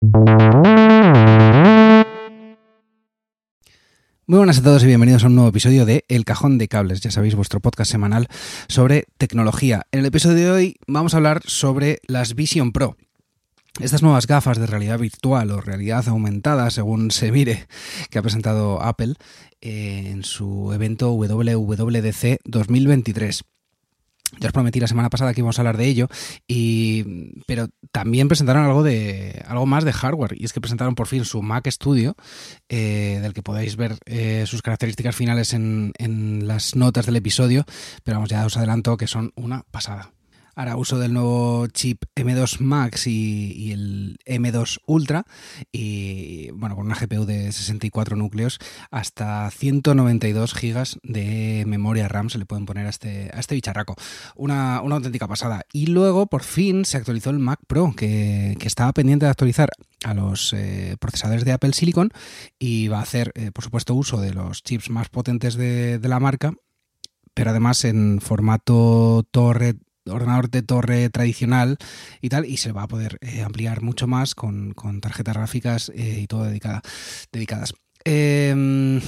Muy buenas a todos y bienvenidos a un nuevo episodio de El Cajón de Cables, ya sabéis, vuestro podcast semanal sobre tecnología. En el episodio de hoy vamos a hablar sobre las Vision Pro. Estas nuevas gafas de realidad virtual o realidad aumentada, según se mire, que ha presentado Apple eh, en su evento WWDC 2023. Ya os prometí la semana pasada que íbamos a hablar de ello, y, pero también presentaron algo de algo más de hardware y es que presentaron por fin su Mac Studio, eh, del que podéis ver eh, sus características finales en, en las notas del episodio, pero vamos ya os adelanto que son una pasada hará uso del nuevo chip M2 Max y, el M2 Ultra y bueno, con una GPU de 64 núcleos hasta 192 gigas de memoria RAM se le pueden poner a este, a este bicharraco. Una, auténtica pasada. Y luego por fin se actualizó el Mac Pro que, estaba pendiente de actualizar a los eh, procesadores de Apple Silicon y va a hacer, eh, por supuesto, uso de los chips más potentes de, de la marca pero además en formato torre ordenador de torre tradicional y tal, y se va a poder eh, ampliar mucho más con, tarjetas gráficas eh, y todo dedicada, dedicadas. Em,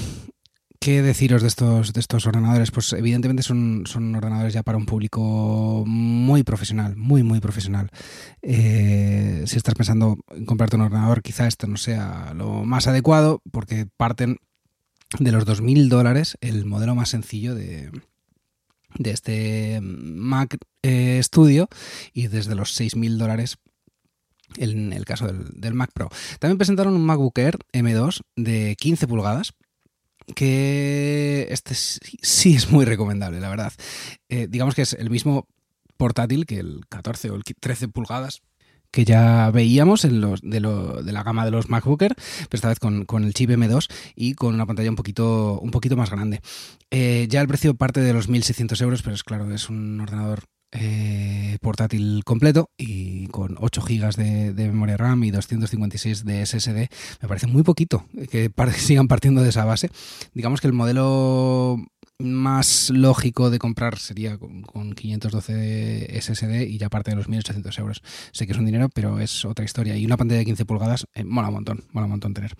¿Qué deciros de estos, de estos ordenadores? Pues evidentemente son, son ordenadores ya para un público muy profesional, muy, muy profesional. Eh, si estás pensando en comprarte un ordenador, quizá esto no sea lo más adecuado porque parten de los 2.000 dólares el modelo más sencillo de, de este Mac eh, Studio y desde los 6.000 dólares en el caso del, Mac Pro. También presentaron un MacBook Air M2 de 15 pulgadas que este sí, es muy recomendable, la verdad. Eh, digamos que es el mismo portátil que el 14 o el 13 pulgadas que ya veíamos en los, de, la gama de los MacBooker, pero esta vez con, el chip M2 y con una pantalla un poquito, un poquito más grande. Eh, ya el precio parte de los 1.600 euros, pero es claro, es un ordenador eh, portátil completo y con 8 GB de, memoria RAM y 256 de SSD, me parece muy poquito que sigan partiendo de esa base. Digamos que el modelo más lógico de comprar sería con, 512 SSD y ya parte de los 1800 euros. Sé que es un dinero, pero es otra historia. Y una pantalla de 15 pulgadas, eh, mola un montón, mola un montón tener.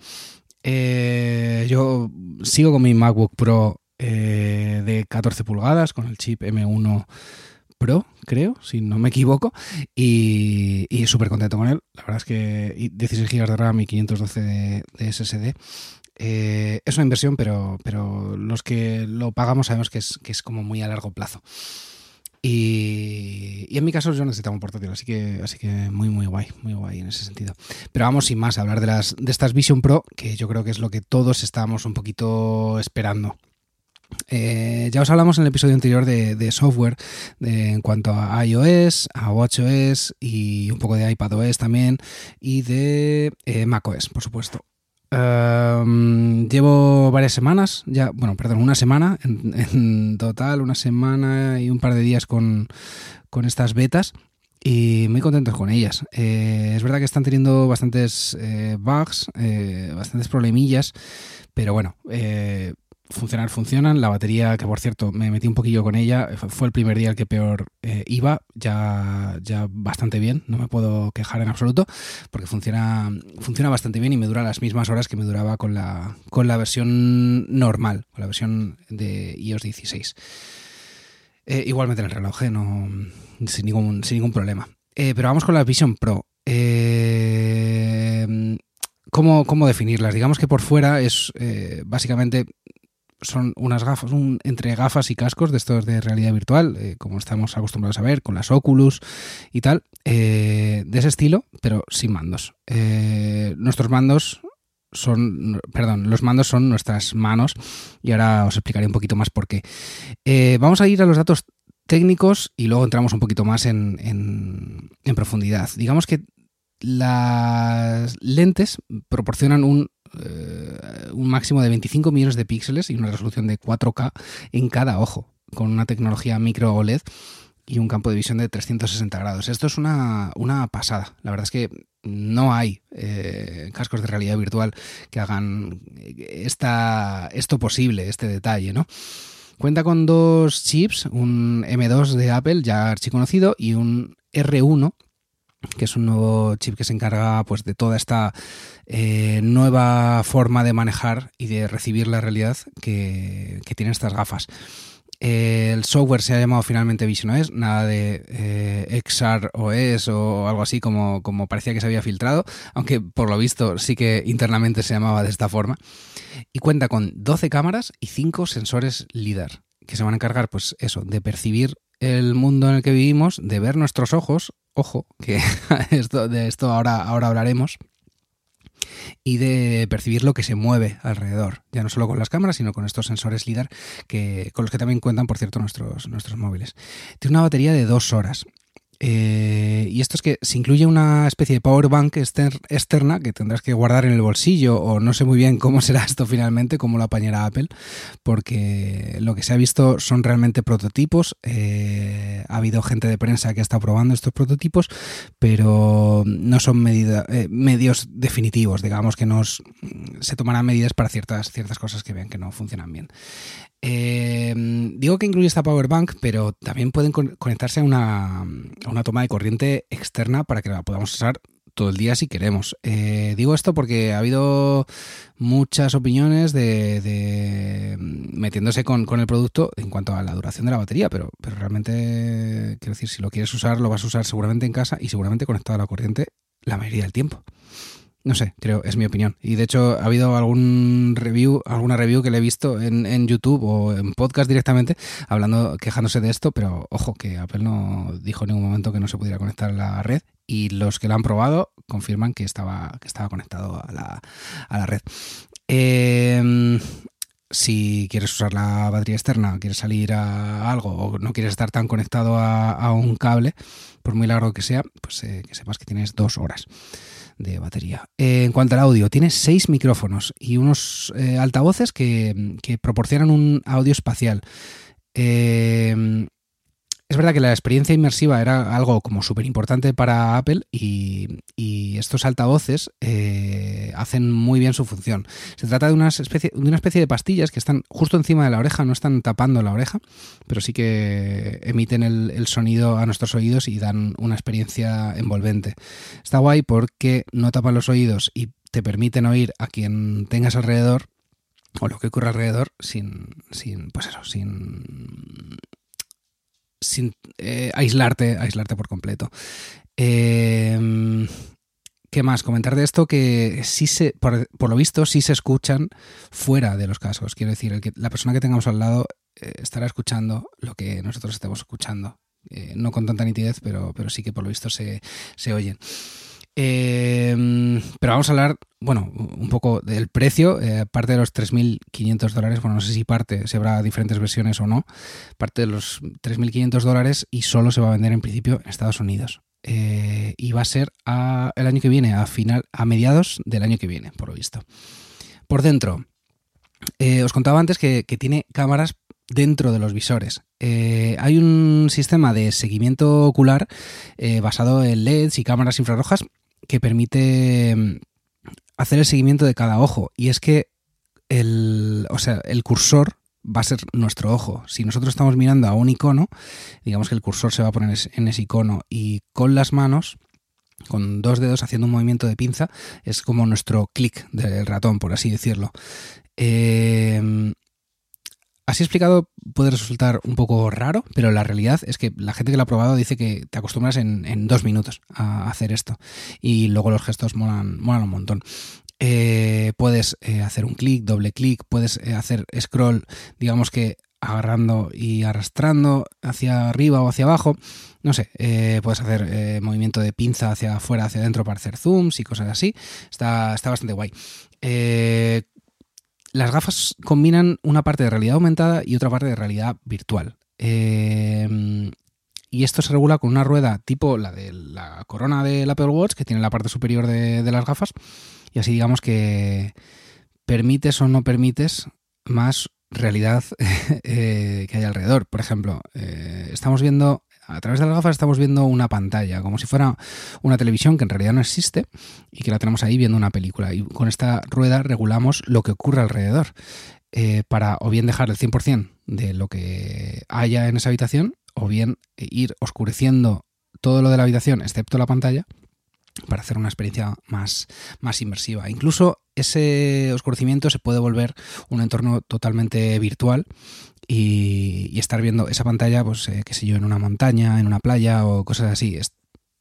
Eh, yo sigo con mi MacBook Pro de 14 pulgadas con el chip M1 Pro, creo, si no me equivoco, y, y súper contento con él. La verdad es que 16 GB de RAM y 512 de SSD eh, es una inversión, pero, pero los que lo pagamos sabemos que es, que es como muy a largo plazo. Y, en mi caso yo necesitaba un portátil, así que, así que muy, muy guay, muy guay en ese sentido. Pero vamos sin más a hablar de, las, de estas Vision Pro, que yo creo que es lo que todos estábamos un poquito esperando. Eh, ya os hablamos en el episodio anterior de, software en cuanto a iOS, a WatchOS y un poco de iPadOS también y de eh, macOS, por supuesto. Em, llevo varias semanas, ya, bueno, perdón, una semana en, total, una semana y un par de días con, estas betas y muy contentos con ellas. Eh, es verdad que están teniendo bastantes bugs, bastantes problemillas, pero bueno, funcionar funcionan. La batería, que por cierto me metí un poquillo con ella, fue el primer día el que peor eh, iba, ya, ya bastante bien, no me puedo quejar en absoluto, porque funciona, funciona bastante bien y me dura las mismas horas que me duraba con la, con la versión normal, con la versión de iOS 16. Eh, igualmente en el reloj, eh, no, sin, ningún, sin ningún problema. pero vamos con la Vision Pro. ¿Cómo, ¿Cómo, definirlas? Digamos que por fuera es básicamente son unas gafas, un, entre gafas y cascos de estos de realidad virtual, eh, como estamos acostumbrados a ver, con las Oculus y tal, eh, de ese estilo, pero sin mandos. Eh, nuestros mandos son, perdón, los mandos son nuestras manos y ahora os explicaré un poquito más por qué. vamos a ir a los datos técnicos y luego entramos un poquito más en, en profundidad. Digamos que las lentes proporcionan un eh, un máximo de 25 millones de píxeles y una resolución de 4K en cada ojo, con una tecnología micro OLED y un campo de visión de 360 grados. Esto es una, pasada. La verdad es que no hay eh, cascos de realidad virtual que hagan esta, esto posible, este detalle, ¿no? Cuenta con dos chips, un M2 de Apple ya archiconocido y un R1 que es un nuevo chip que se encarga pues de toda esta eh, nueva forma de manejar y de recibir la realidad que, tienen estas gafas. el software se ha llamado finalmente Vision OS, nada de eh, XR OS o algo así como, como parecía que se había filtrado, aunque por lo visto sí que internamente se llamaba de esta forma. Y cuenta con 12 cámaras y 5 sensores LIDAR, que se van a encargar, pues eso, de percibir el mundo en el que vivimos, de ver nuestros ojos, ojo, que esto, de esto ahora, ahora hablaremos, y de percibir lo que se mueve alrededor, ya no solo con las cámaras, sino con estos sensores LIDAR, que, con los que también cuentan, por cierto, nuestros, nuestros móviles. Tiene una batería de dos horas eh, y esto es que se incluye una especie de power bank externa que tendrás que guardar en el bolsillo o no sé muy bien cómo será esto finalmente, cómo lo apañará Apple, porque lo que se ha visto son realmente prototipos. Eh, ha habido gente de prensa que estado probando estos prototipos, pero no son eh, medios definitivos, digamos que nos, se tomarán medidas para ciertas, ciertas cosas que vean que no funcionan bien. Digo que incluye esta power bank, pero también pueden conectarse a una, toma de corriente externa para que la podamos usar todo el día si queremos. Eh, digo esto porque ha habido muchas opiniones de, metiéndose con, el producto en cuanto a la duración de la batería, pero, pero realmente, quiero decir, si lo quieres usar, lo vas a usar seguramente en casa y seguramente conectado a la corriente la mayoría del tiempo. No sé, creo, es mi opinión. Y de hecho, ha habido algún review, alguna review que le he visto en, en, YouTube o en podcast directamente, hablando, quejándose de esto, pero ojo, que Apple no dijo en ningún momento que no se pudiera conectar a la red. Y los que lo han probado confirman que estaba, que estaba conectado a la, a la red. Em, si quieres usar la batería externa, quieres salir a algo o no quieres estar tan conectado a, un cable, por muy largo que sea, pues eh, que sepas que tienes dos horas de batería. Eh, en cuanto al audio, tiene seis micrófonos y unos eh, altavoces que, que, proporcionan un audio espacial. Eh, es verdad que la experiencia inmersiva era algo como súper importante para Apple y, estos altavoces eh, hacen muy bien su función. Se trata de una, especie, de pastillas que están justo encima de la oreja, no están tapando la oreja, pero sí que emiten el, sonido a nuestros oídos y dan una experiencia envolvente. Está guay porque no tapan los oídos y te permiten oír a quien tengas alrededor o lo que ocurre alrededor sin, sin pues eso, sin sin eh, aislarte, aislarte por completo. Em, ¿Qué más? Comentar de esto que sí se, por, lo visto, sí se escuchan fuera de los cascos. Quiero decir, que, la persona que tengamos al lado eh, estará escuchando lo que nosotros estemos escuchando. Eh, no con tanta nitidez, pero, pero sí que por lo visto se, se oyen. Eh, pero vamos a hablar, bueno, un poco del precio. Eh, parte de los 3.500 dólares, bueno, no sé si parte, si habrá diferentes versiones o no. Parte de los 3.500 dólares y solo se va a vender en principio en Estados Unidos. Eh, y va a ser el año que viene, a final, a mediados del año que viene, por lo visto. Por dentro, eh, os contaba antes que, que, tiene cámaras dentro de los visores. hay un sistema de seguimiento ocular basado en LEDs y cámaras infrarrojas que permite mm, hacer el seguimiento de cada ojo. Y es que el, o sea, el cursor va a ser nuestro ojo. Si nosotros estamos mirando a un icono, digamos que el cursor se va a poner en ese icono y con las manos, con dos dedos haciendo un movimiento de pinza, es como nuestro clic del ratón, por así decirlo. Eh, Así explicado puede resultar un poco raro, pero la realidad es que la gente que lo ha probado dice que te acostumbras en, dos minutos a hacer esto. Y luego los gestos molan, un montón. Eh, puedes eh, hacer un clic, doble clic, puedes eh, hacer scroll, digamos que agarrando y arrastrando hacia arriba o hacia abajo. No sé, puedes hacer movimiento de pinza hacia afuera, hacia adentro para hacer zooms y cosas así. Está bastante guay. Las gafas combinan una parte de realidad aumentada y otra parte de realidad virtual. Em, y esto se regula con una rueda tipo la de la corona del Apple Watch, que tiene la parte superior de, las gafas. Y así digamos que permites o no permites más realidad eh, que hay alrededor. Por ejemplo, eh, estamos viendo a través de las gafas estamos viendo una pantalla, como si fuera una televisión que en realidad no existe y que la tenemos ahí viendo una película. Y con esta rueda regulamos lo que ocurre alrededor eh, para o bien dejar el 100% de lo que haya en esa habitación o bien ir oscureciendo todo lo de la habitación excepto la pantalla para hacer una experiencia más, más inmersiva. Incluso ese oscurecimiento se puede volver un entorno totalmente virtual y, estar viendo esa pantalla, pues eh, qué sé yo, en una montaña, en una playa o cosas así. Es,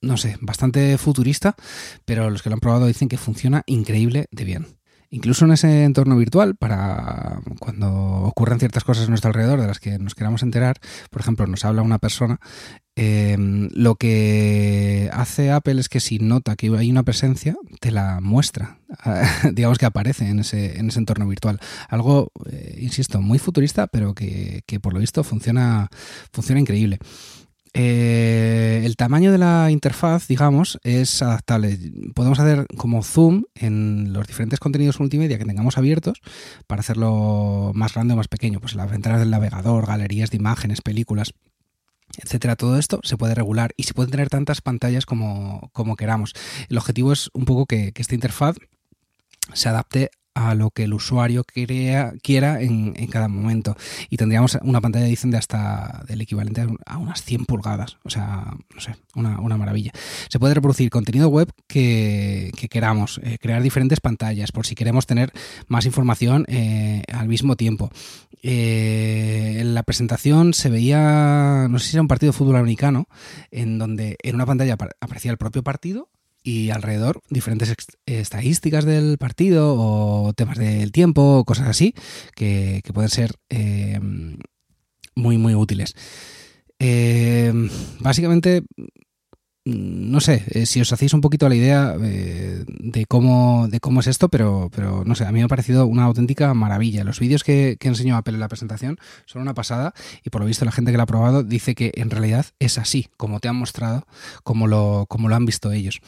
no sé, bastante futurista, pero los que lo han probado dicen que funciona increíble de bien. Incluso en ese entorno virtual, para cuando ocurran ciertas cosas a nuestro alrededor de las que nos queramos enterar, por ejemplo, nos habla una persona, em, lo que hace Apple es que si nota que hay una presencia, te la muestra, digamos que aparece en ese, en ese entorno virtual. Algo, eh, insisto, muy futurista, pero que, que por lo visto funciona, funciona increíble. Eh, el tamaño de la interfaz, digamos, es adaptable. Podemos hacer como zoom en los diferentes contenidos multimedia que tengamos abiertos para hacerlo más grande o más pequeño. Pues las ventanas del navegador, galerías de imágenes, películas, etcétera. Todo esto se puede regular y se pueden tener tantas pantallas como, como queramos. El objetivo es un poco que, que esta interfaz se adapte a lo que el usuario quiera en, cada momento. Y tendríamos una pantalla, dicen, de hasta del equivalente a unas 100 pulgadas. O sea, no sé, una, maravilla. Se puede reproducir contenido web que, queramos, eh, crear diferentes pantallas por si queremos tener más información eh, al mismo tiempo. Eh, en la presentación se veía, no sé si era un partido de fútbol americano, en donde en una pantalla aparecía el propio partido y alrededor diferentes estadísticas del partido o temas del tiempo o cosas así que, pueden ser em, muy muy útiles. Em, básicamente no sé eh, si os hacéis un poquito la idea eh, de cómo de cómo es esto, pero, pero no sé, a mí me ha parecido una auténtica maravilla. Los vídeos que, que enseñó Apple en la presentación son una pasada y por lo visto la gente que lo ha probado dice que en realidad es así, como te han mostrado, como lo, como lo han visto ellos.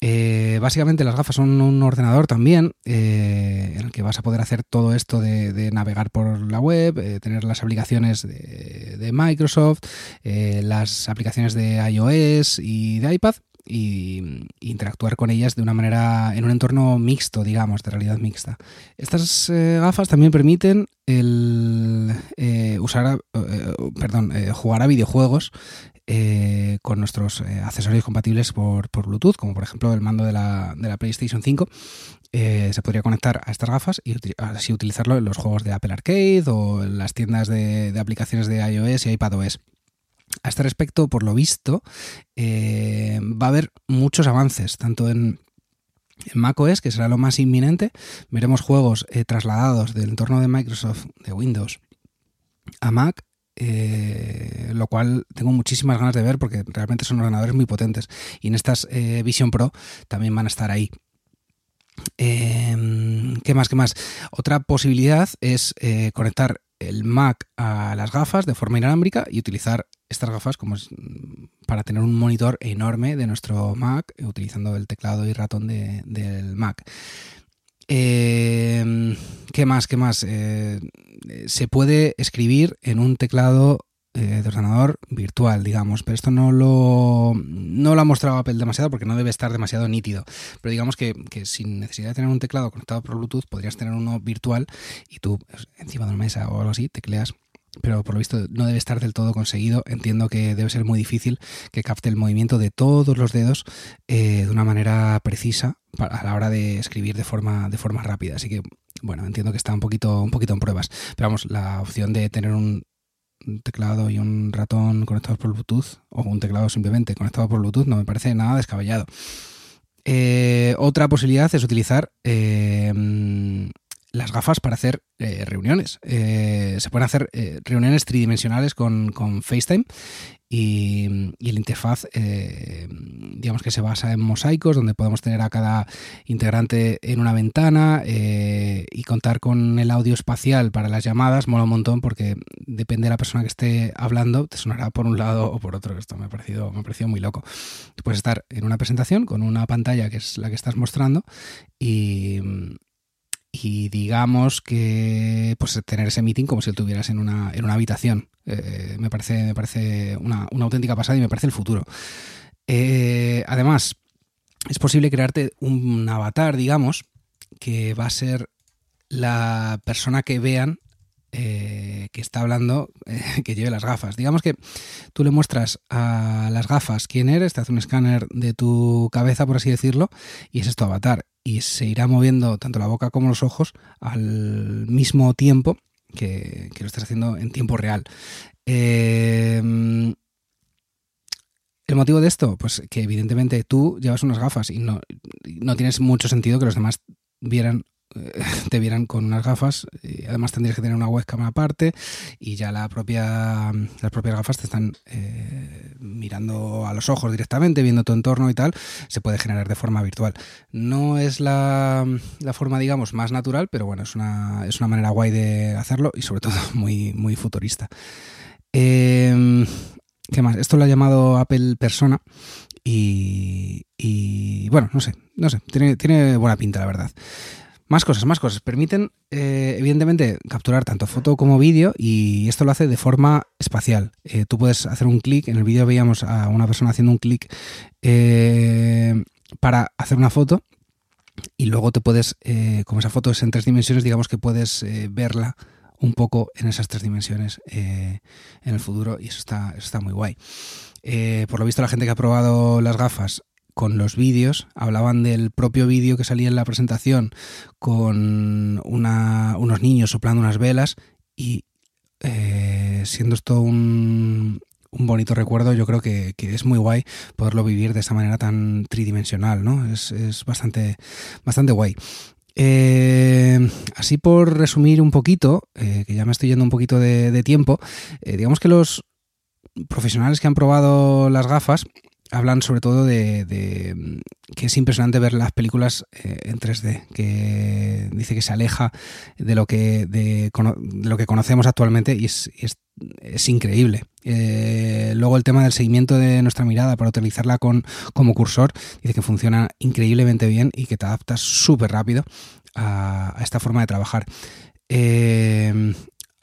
Eh, básicamente las gafas son un ordenador también en el que vas a poder hacer todo esto de, navegar por la web, tener las aplicaciones de, de Microsoft, las aplicaciones de iOS y de iPad y, interactuar con ellas de una manera en un entorno mixto, digamos, de realidad mixta. Estas eh, gafas también permiten el eh, usar, eh, perdón, jugar a videojuegos con nuestros accesorios compatibles por, Bluetooth, como por ejemplo el mando de la, de la PlayStation 5. se podría conectar a estas gafas y así utilizarlo en los juegos de Apple Arcade o en las tiendas de, aplicaciones de iOS y iPadOS. A este respecto, por lo visto, eh, va a haber muchos avances, tanto en, macOS, que será lo más inminente, veremos juegos eh, trasladados del entorno de Microsoft, de Windows, a Mac, eh, lo cual tengo muchísimas ganas de ver porque realmente son ordenadores muy potentes. Y en estas Vision Pro también van a estar ahí. Em, ¿Qué más? ¿Qué más? Otra posibilidad es conectar el Mac a las gafas de forma inalámbrica y utilizar estas gafas como para tener un monitor enorme de nuestro Mac utilizando el teclado y ratón del Mac. Em, ¿Qué más? ¿Qué más? Eh, se puede escribir en un teclado eh, de ordenador virtual, digamos, pero esto no lo, no lo ha mostrado Apple demasiado porque no debe estar demasiado nítido. Pero digamos que, sin necesidad de tener un teclado conectado por Bluetooth, podrías tener uno virtual y tú pues, encima de una mesa o algo así tecleas pero por lo visto no debe estar del todo conseguido. Entiendo que debe ser muy difícil que capte el movimiento de todos los dedos eh, de una manera precisa a la hora de escribir de forma, de forma rápida. Así que, bueno, entiendo que está un poquito, un poquito en pruebas. Pero vamos, la opción de tener un, teclado y un ratón conectados por Bluetooth, o un teclado simplemente conectado por Bluetooth, no me parece nada descabellado. Eh, otra posibilidad es utilizar eh, las gafas para hacer eh, reuniones. se pueden hacer reuniones tridimensionales con, con FaceTime y, el interfaz, eh, digamos que se basa en mosaicos, donde podemos tener a cada integrante en una ventana eh, y contar con el audio espacial para las llamadas. Mola un montón porque depende de la persona que esté hablando, te sonará por un lado o por otro. Esto me ha parecido, me ha parecido muy loco. Puedes estar en una presentación con una pantalla que es la que estás mostrando y, y digamos que pues tener ese meeting como si lo tuvieras en una, en una habitación. Eh, me parece, me parece una, auténtica pasada y me parece el futuro. Eh, además, es posible crearte un avatar, digamos, que va a ser la persona que vean eh, que está hablando eh, que lleve las gafas. Digamos que tú le muestras a las gafas quién eres, te hace un escáner de tu cabeza, por así decirlo, y es tu avatar. Y se irá moviendo tanto la boca como los ojos al mismo tiempo que, lo estás haciendo en tiempo real. Em, ¿El motivo de esto? Pues que evidentemente tú llevas unas gafas y no, no tienes mucho sentido que los demás vieran te vieran con unas gafas. Y además tendrías que tener una webcam aparte y ya la propia, las propias gafas te están eh, mirando a los ojos directamente, viendo tu entorno y tal. Se puede generar de forma virtual. No es la, la forma, digamos, más natural, pero bueno, es una, es una manera guay de hacerlo y sobre todo muy, muy futurista. Em, ¿Qué más? Esto lo ha llamado Apple Persona y, y bueno, no sé, no sé, tiene, tiene buena pinta, la verdad. Más cosas, más cosas. Permiten, eh, evidentemente, capturar tanto foto como vídeo y esto lo hace de forma espacial. Eh, tú puedes hacer un clic, en el vídeo veíamos a una persona haciendo un clic eh, para hacer una foto y luego te puedes, como esa foto es en tres dimensiones, digamos que puedes verla un poco en esas tres dimensiones en el futuro y eso está, eso está muy guay. por lo visto la gente que ha probado las gafas con los vídeos, hablaban del propio vídeo que salía en la presentación con unos niños soplando unas velas y eh, siendo esto un, un, bonito recuerdo, yo creo que, es muy guay poderlo vivir de esa manera tan tridimensional, ¿no? Es, bastante, bastante guay. Eh, así por resumir un poquito, eh, que ya me estoy yendo un poquito de, tiempo, digamos que los profesionales que han probado las gafas hablan sobre todo de, que es impresionante ver las películas eh, en 3D, que dice que se aleja de lo que, de, lo que conocemos actualmente y es, es, increíble. Eh, luego el tema del seguimiento de nuestra mirada para utilizarla con, como cursor, dice que funciona increíblemente bien y que te adaptas súper rápido a, esta forma de trabajar. Eh,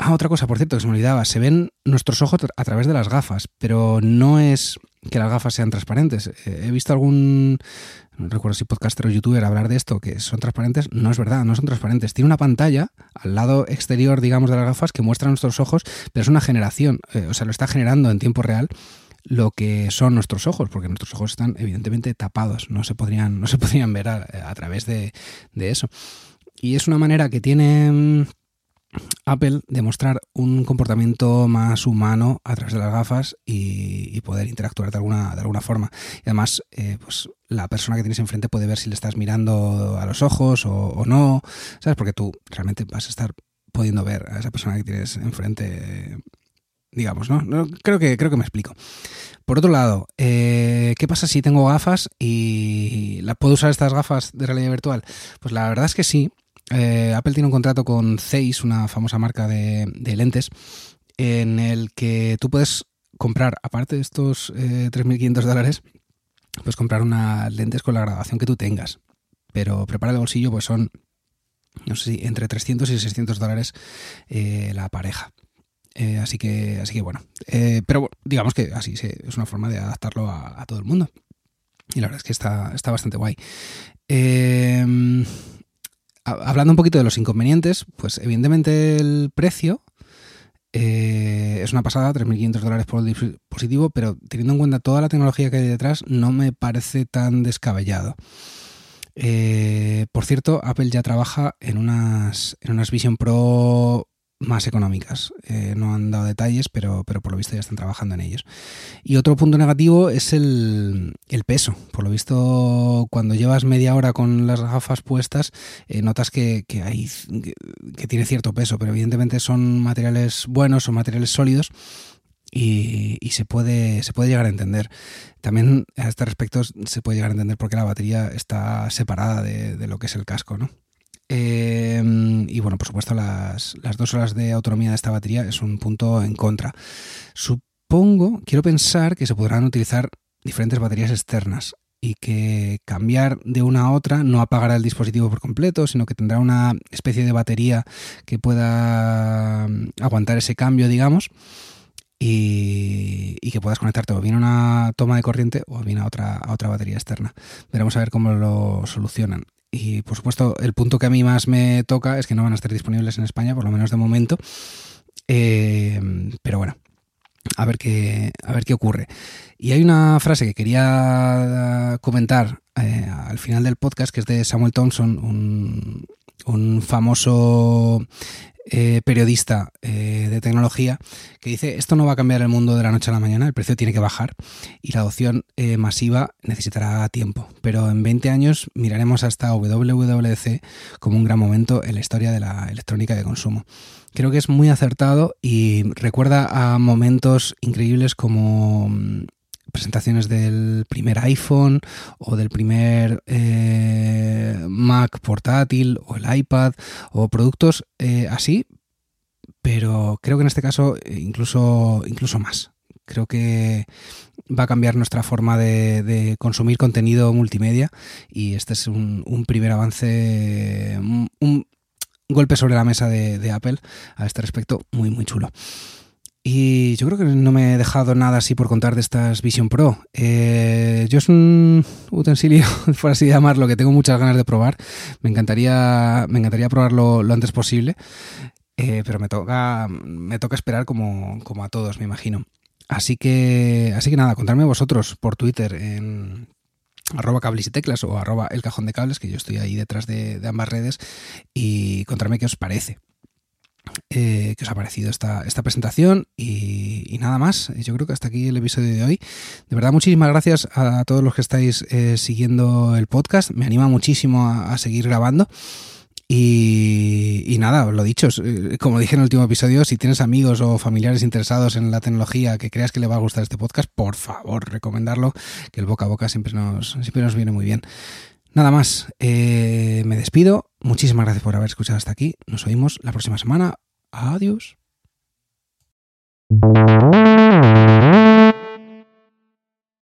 Ah, otra cosa, por cierto, que se me olvidaba. Se ven nuestros ojos a través de las gafas, pero no es que las gafas sean transparentes. Eh, he visto algún, no recuerdo si podcaster o youtuber hablar de esto, que son transparentes. No es verdad, no son transparentes. Tiene una pantalla al lado exterior, digamos, de las gafas que muestra nuestros ojos, pero es una generación, eh, o sea, lo está generando en tiempo real lo que son nuestros ojos, porque nuestros ojos están evidentemente tapados, no se podrían, no se podrían ver a, través de, de eso. Y es una manera que tiene Apple demostrar un comportamiento más humano a través de las gafas y, poder interactuar de alguna, de alguna forma. Y además, eh, pues la persona que tienes enfrente puede ver si le estás mirando a los ojos o, no, ¿sabes? Porque tú realmente vas a estar pudiendo ver a esa persona que tienes enfrente, digamos, ¿no? creo, que, creo que me explico. Por otro lado, eh, ¿qué pasa si tengo gafas y la, puedo usar estas gafas de realidad virtual? Pues la verdad es que sí, eh, Apple tiene un contrato con Zeiss, una famosa marca de, lentes, en el que tú puedes comprar, aparte de estos 3.500 eh, dólares, puedes comprar unas lentes con la graduación que tú tengas. Pero prepara el bolsillo, pues son, no sé si, entre 300 y 600 dólares eh, la pareja. así que, así que bueno. pero digamos que así es una forma de adaptarlo a, todo el mundo. Y la verdad es que está, está bastante guay. Eh, hablando un poquito de los inconvenientes, pues evidentemente el precio eh, es una pasada, 3.500 dólares por el dispositivo, pero teniendo en cuenta toda la tecnología que hay detrás, no me parece tan descabellado. Eh, por cierto, Apple ya trabaja en unas, en unas Vision Pro más económicas. Eh, no han dado detalles, pero, pero por lo visto ya están trabajando en ellos. Y otro punto negativo es el, peso. Por lo visto, cuando llevas media hora con las gafas puestas, eh, notas que, que, tiene cierto peso, pero evidentemente son materiales buenos, son materiales sólidos. Y, se, puede, se puede llegar a entender. También a este respecto se puede llegar a entender porque la batería está separada de, de lo que es el casco, ¿no? Em, y bueno, por supuesto, las, dos horas de autonomía de esta batería es un punto en contra. Supongo, quiero pensar que se podrán utilizar diferentes baterías externas y que cambiar de una a otra no apagará el dispositivo por completo, sino que tendrá una especie de batería que pueda mm, aguantar ese cambio, digamos, y, que puedas conectarte o bien a una toma de corriente o bien a otra, a otra batería externa. Veremos a ver cómo lo solucionan. Y por supuesto el punto que a mí más me toca es que no van a estar disponibles en España, por lo menos de momento. Eh, pero bueno, a ver qué, a ver qué ocurre. Y hay una frase que quería comentar eh, al final del podcast, que es de Samuel Thompson, un, un famoso eh, periodista eh, de tecnología que dice esto no va a cambiar el mundo de la noche a la mañana, el precio tiene que bajar y la adopción eh, masiva necesitará tiempo. Pero en 20 años miraremos hasta WWDC como un gran momento en la historia de la electrónica de consumo. Creo que es muy acertado y recuerda a momentos increíbles como mm, presentaciones del primer iPhone o del primer eh, Mac portátil o el iPad o productos eh, así, pero creo que en este caso eh, incluso, incluso más. Creo que va a cambiar nuestra forma de, consumir contenido multimedia y este es un, primer avance, un, golpe sobre la mesa de Apple a este respecto muy muy chulo. Y yo creo que no me he dejado nada así por contar de estas Vision Pro. Eh, yo es un utensilio, por así llamarlo, que tengo muchas ganas de probar. Me encantaría, me encantaría probarlo lo antes posible. Eh, pero me toca, me toca esperar como, como a todos, me imagino. Así que, así que nada, contadme vosotros por Twitter en arroba cables y teclas o arroba el cajón de cables, que yo estoy ahí detrás de, de ambas redes, y contadme qué os parece. Eh, que os ha parecido esta, esta presentación y, nada más. Yo creo que hasta aquí el episodio de hoy. De verdad, muchísimas gracias a todos los que estáis eh, siguiendo el podcast. Me anima muchísimo a, seguir grabando. Y, nada, lo dicho, eh, como dije en el último episodio, si tienes amigos o familiares interesados en la tecnología que creas que le va a gustar este podcast, por favor, recomendarlo, que el boca a boca siempre nos, siempre nos viene muy bien. Nada más, me despido. Muchísimas gracias por haber escuchado hasta aquí. Nos oímos la próxima semana. Adiós.